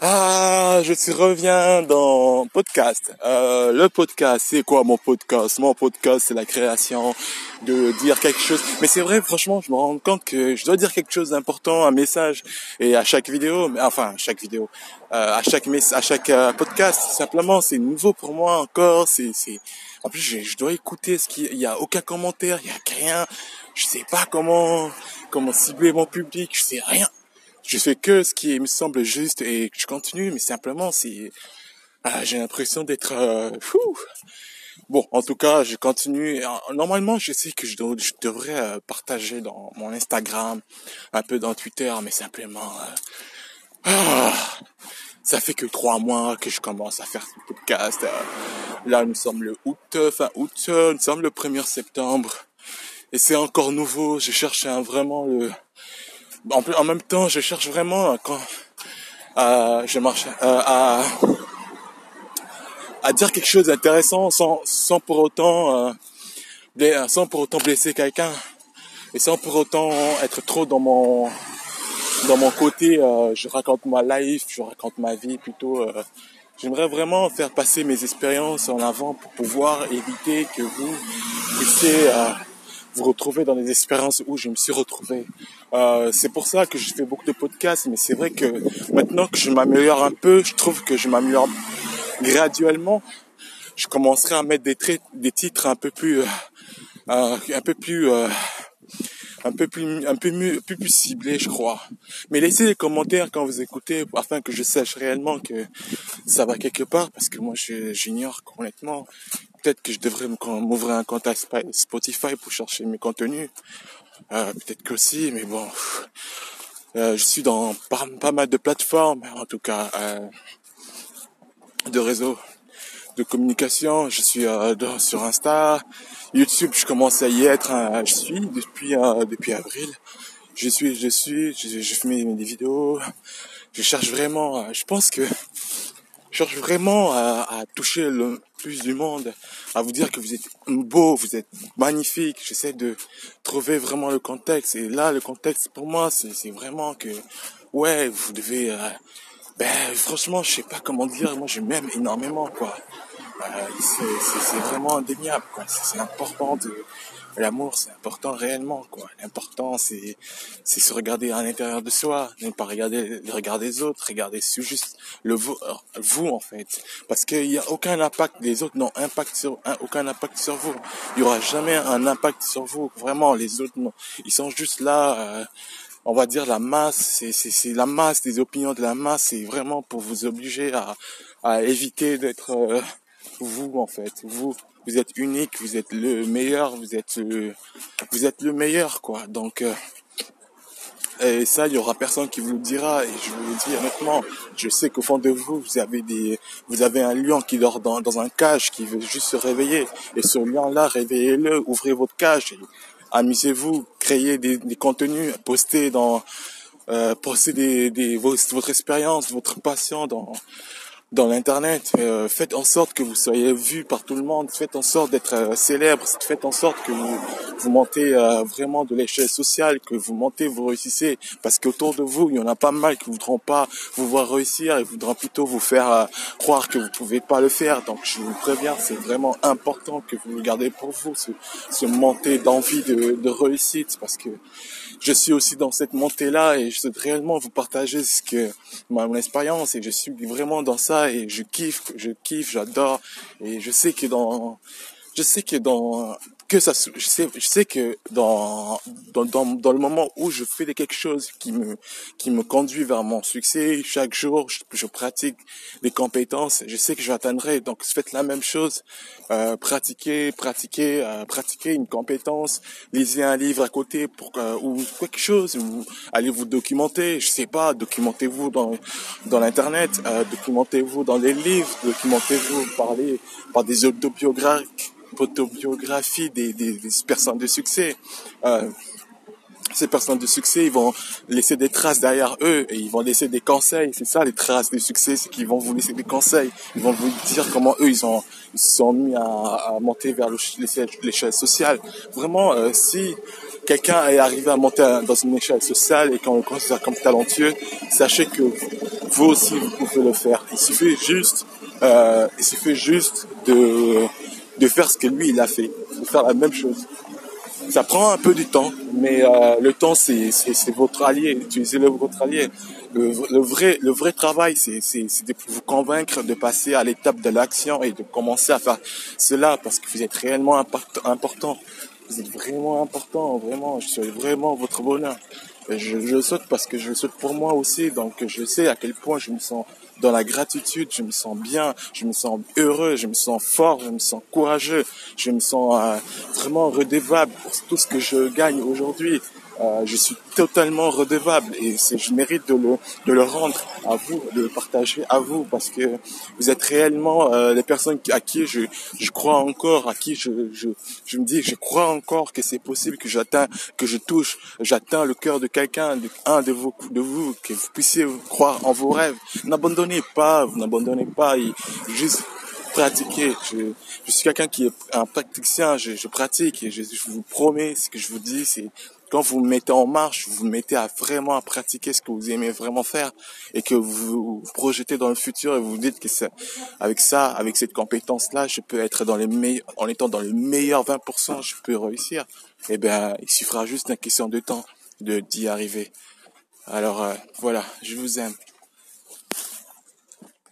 Ah, je suis reviens dans podcast. Euh, le podcast, c'est quoi mon podcast? Mon podcast, c'est la création de dire quelque chose. Mais c'est vrai, franchement, je me rends compte que je dois dire quelque chose d'important, un message, et à chaque vidéo, enfin, chaque vidéo, euh, à chaque à chaque euh, podcast, simplement, c'est nouveau pour moi encore. C'est, c'est. En plus, je, je dois écouter ce qu'il y a aucun commentaire, il y a rien. Je sais pas comment comment cibler mon public, je sais rien je fais que ce qui me semble juste et je continue, mais simplement c'est, ah, j'ai l'impression d'être euh. Bon, en tout cas, je continue. Normalement, je sais que je, devrais euh, partager dans mon Instagram, un peu dans Twitter, mais simplement, euh, ah, ça fait que trois mois que je commence à faire ce podcast. là, nous sommes le août, fin août, nous sommes le 1er septembre, et c'est encore nouveau. Je cherche un, vraiment le en, même temps, je cherche vraiment euh, euh, à à dire quelque chose d'intéressant sans pour autant euh, sans pour autant blesser quelqu'un et sans pour autant être trop dans mon dans mon côté euh, je raconte ma life je raconte ma vie plutôt euh, j'aimerais vraiment faire passer mes expériences en avant pour pouvoir éviter que vous puissiez vous retrouver dans des expériences où je me suis retrouvé. Euh, c'est pour ça que je fais beaucoup de podcasts, mais c'est vrai que maintenant que je m'améliore un peu, je trouve que je m'améliore graduellement. Je commencerai à mettre des, des titres un peu plus, euh, euh un peu plus, un peu plus, un peu plus ciblés, je crois. Mais laissez des commentaires quand vous écoutez, afin que je sache réellement que ça va quelque part, parce que moi, j'ignore complètement que je devrais m'ouvrir un compte à Spotify pour chercher mes contenus. Euh, peut-être que aussi, mais bon. Euh, je suis dans pas, mal de plateformes, en tout cas, euh, de réseaux de communication. Je suis sur Insta, YouTube. Je commence à y être. Hein, je suis depuis depuis avril. Je suis, je suis, je, je fais mes, mes vidéos. Je cherche vraiment. je pense que cherche vraiment à, toucher le plus du monde, à vous dire que vous êtes beau, vous êtes magnifique. J'essaie de trouver vraiment le contexte. Et là, le contexte pour moi, c'est vraiment que, ouais, vous devez, euh, ben, franchement, je sais pas comment dire. Moi, je m'aime énormément, quoi. Euh, c'est vraiment indéniable, quoi. C'est important de, l'amour, c'est important réellement, quoi. L'important, c'est, c'est se regarder à l'intérieur de soi, ne pas regarder le regard des autres, regarder juste le vous, vous en fait, parce qu'il n'y a aucun impact, les autres n'ont impact sur, aucun impact sur vous. Il y aura jamais un impact sur vous, vraiment. Les autres, ils sont juste là. Euh, on va dire la masse, c'est, c'est, c'est la masse des opinions de la masse, c'est vraiment pour vous obliger à, à éviter d'être euh, vous en fait, vous vous êtes unique, vous êtes le meilleur, vous êtes le, vous êtes le meilleur quoi. Donc euh, et ça, il y aura personne qui vous le dira. Et je vous le dis honnêtement, je sais qu'au fond de vous, vous avez des, vous avez un lion qui dort dans, dans un cage, qui veut juste se réveiller. Et ce lion-là, réveillez-le, ouvrez votre cage, amusez-vous, créez des, des, contenus, postez dans, euh, postez des, des, votre expérience, votre passion dans, dans l'internet. Euh, faites en sorte que vous soyez vu par tout le monde. Faites en sorte d'être euh, célèbre. Faites en sorte que vous, vous montez euh, vraiment de l'échelle sociale, que vous montez, vous réussissez. Parce qu'autour de vous, il y en a pas mal qui voudront pas vous voir réussir et voudront plutôt vous faire croire que vous pouvez pas le faire. Donc je vous préviens, c'est vraiment important que vous le gardez pour vous, ce, ce montée d'envie de, de réussite. Parce que je suis aussi dans cette montée-là et je souhaite réellement vous partager ce que mon expérience et je suis vraiment dans ça et je kiffe, je kiffe, j'adore. Et je sais que dans je sais que dans que ça je sais je sais que dans dans dans, dans le moment où je fais quelque chose qui me qui me conduit vers mon succès chaque jour je, pratique des compétences je sais que je atteindrai donc faites la même chose euh, pratiquez pratiquez euh, pratiquez une compétence lisez un livre à côté pour euh, ou quelque chose ou allez vous documenter je sais pas documentez-vous dans dans l'internet euh, documentez-vous dans les livres documentez-vous parlez par des autobiographies autobiographie des, des, personnes de succès. Euh, ces personnes de succès, ils vont laisser des traces derrière eux et ils vont laisser des conseils. C'est ça les traces de succès, c'est qu'ils vont vous laisser des conseils. Ils vont vous dire comment eux ils ont ils se sont mis à, à monter vers l'échelle sociale. Vraiment, euh, si quelqu'un est arrivé à monter dans une échelle sociale et qu'on le considère comme talentueux, sachez que vous aussi vous pouvez le faire. Il suffit juste, euh, il suffit juste de de faire ce que lui il a fait, de faire la même chose. Ça prend un peu du temps, mais euh, le temps c'est votre allié. Utilisez-le votre allié. Le, vrai le vrai travail c'est de vous convaincre de passer à l'étape de l'action et de commencer à faire cela parce que vous êtes réellement important. Vous êtes vraiment important, vraiment. Je suis vraiment votre bonheur. Je, je le saute parce que je le saute pour moi aussi. Donc je sais à quel point je me sens dans la gratitude, je me sens bien, je me sens heureux, je me sens fort, je me sens courageux, je me sens euh, vraiment redevable pour tout ce que je gagne aujourd'hui. Euh, je suis totalement redevable et je mérite de le, de le rendre à vous, de le partager à vous parce que vous êtes réellement euh, les personnes à qui je, je crois encore, à qui je, je, je me dis, je crois encore que c'est possible que j'atteins, que je touche, j'atteins le cœur de quelqu'un, de, un de vous, de vous, que vous puissiez croire en vos rêves. N'abandonnez pas, vous n'abandonnez pas, et juste pratiquer. Je, je suis quelqu'un qui est un praticien, je, je pratique et je, je vous promets, ce que je vous dis, c'est quand vous mettez en marche, vous vous mettez à vraiment à pratiquer ce que vous aimez vraiment faire et que vous vous projetez dans le futur et vous vous dites que c'est avec ça, avec cette compétence-là, je peux être dans les meilleurs, en étant dans les meilleurs 20%, je peux réussir. Eh bien, il suffira juste d'une question de temps de d'y arriver. Alors euh, voilà, je vous aime.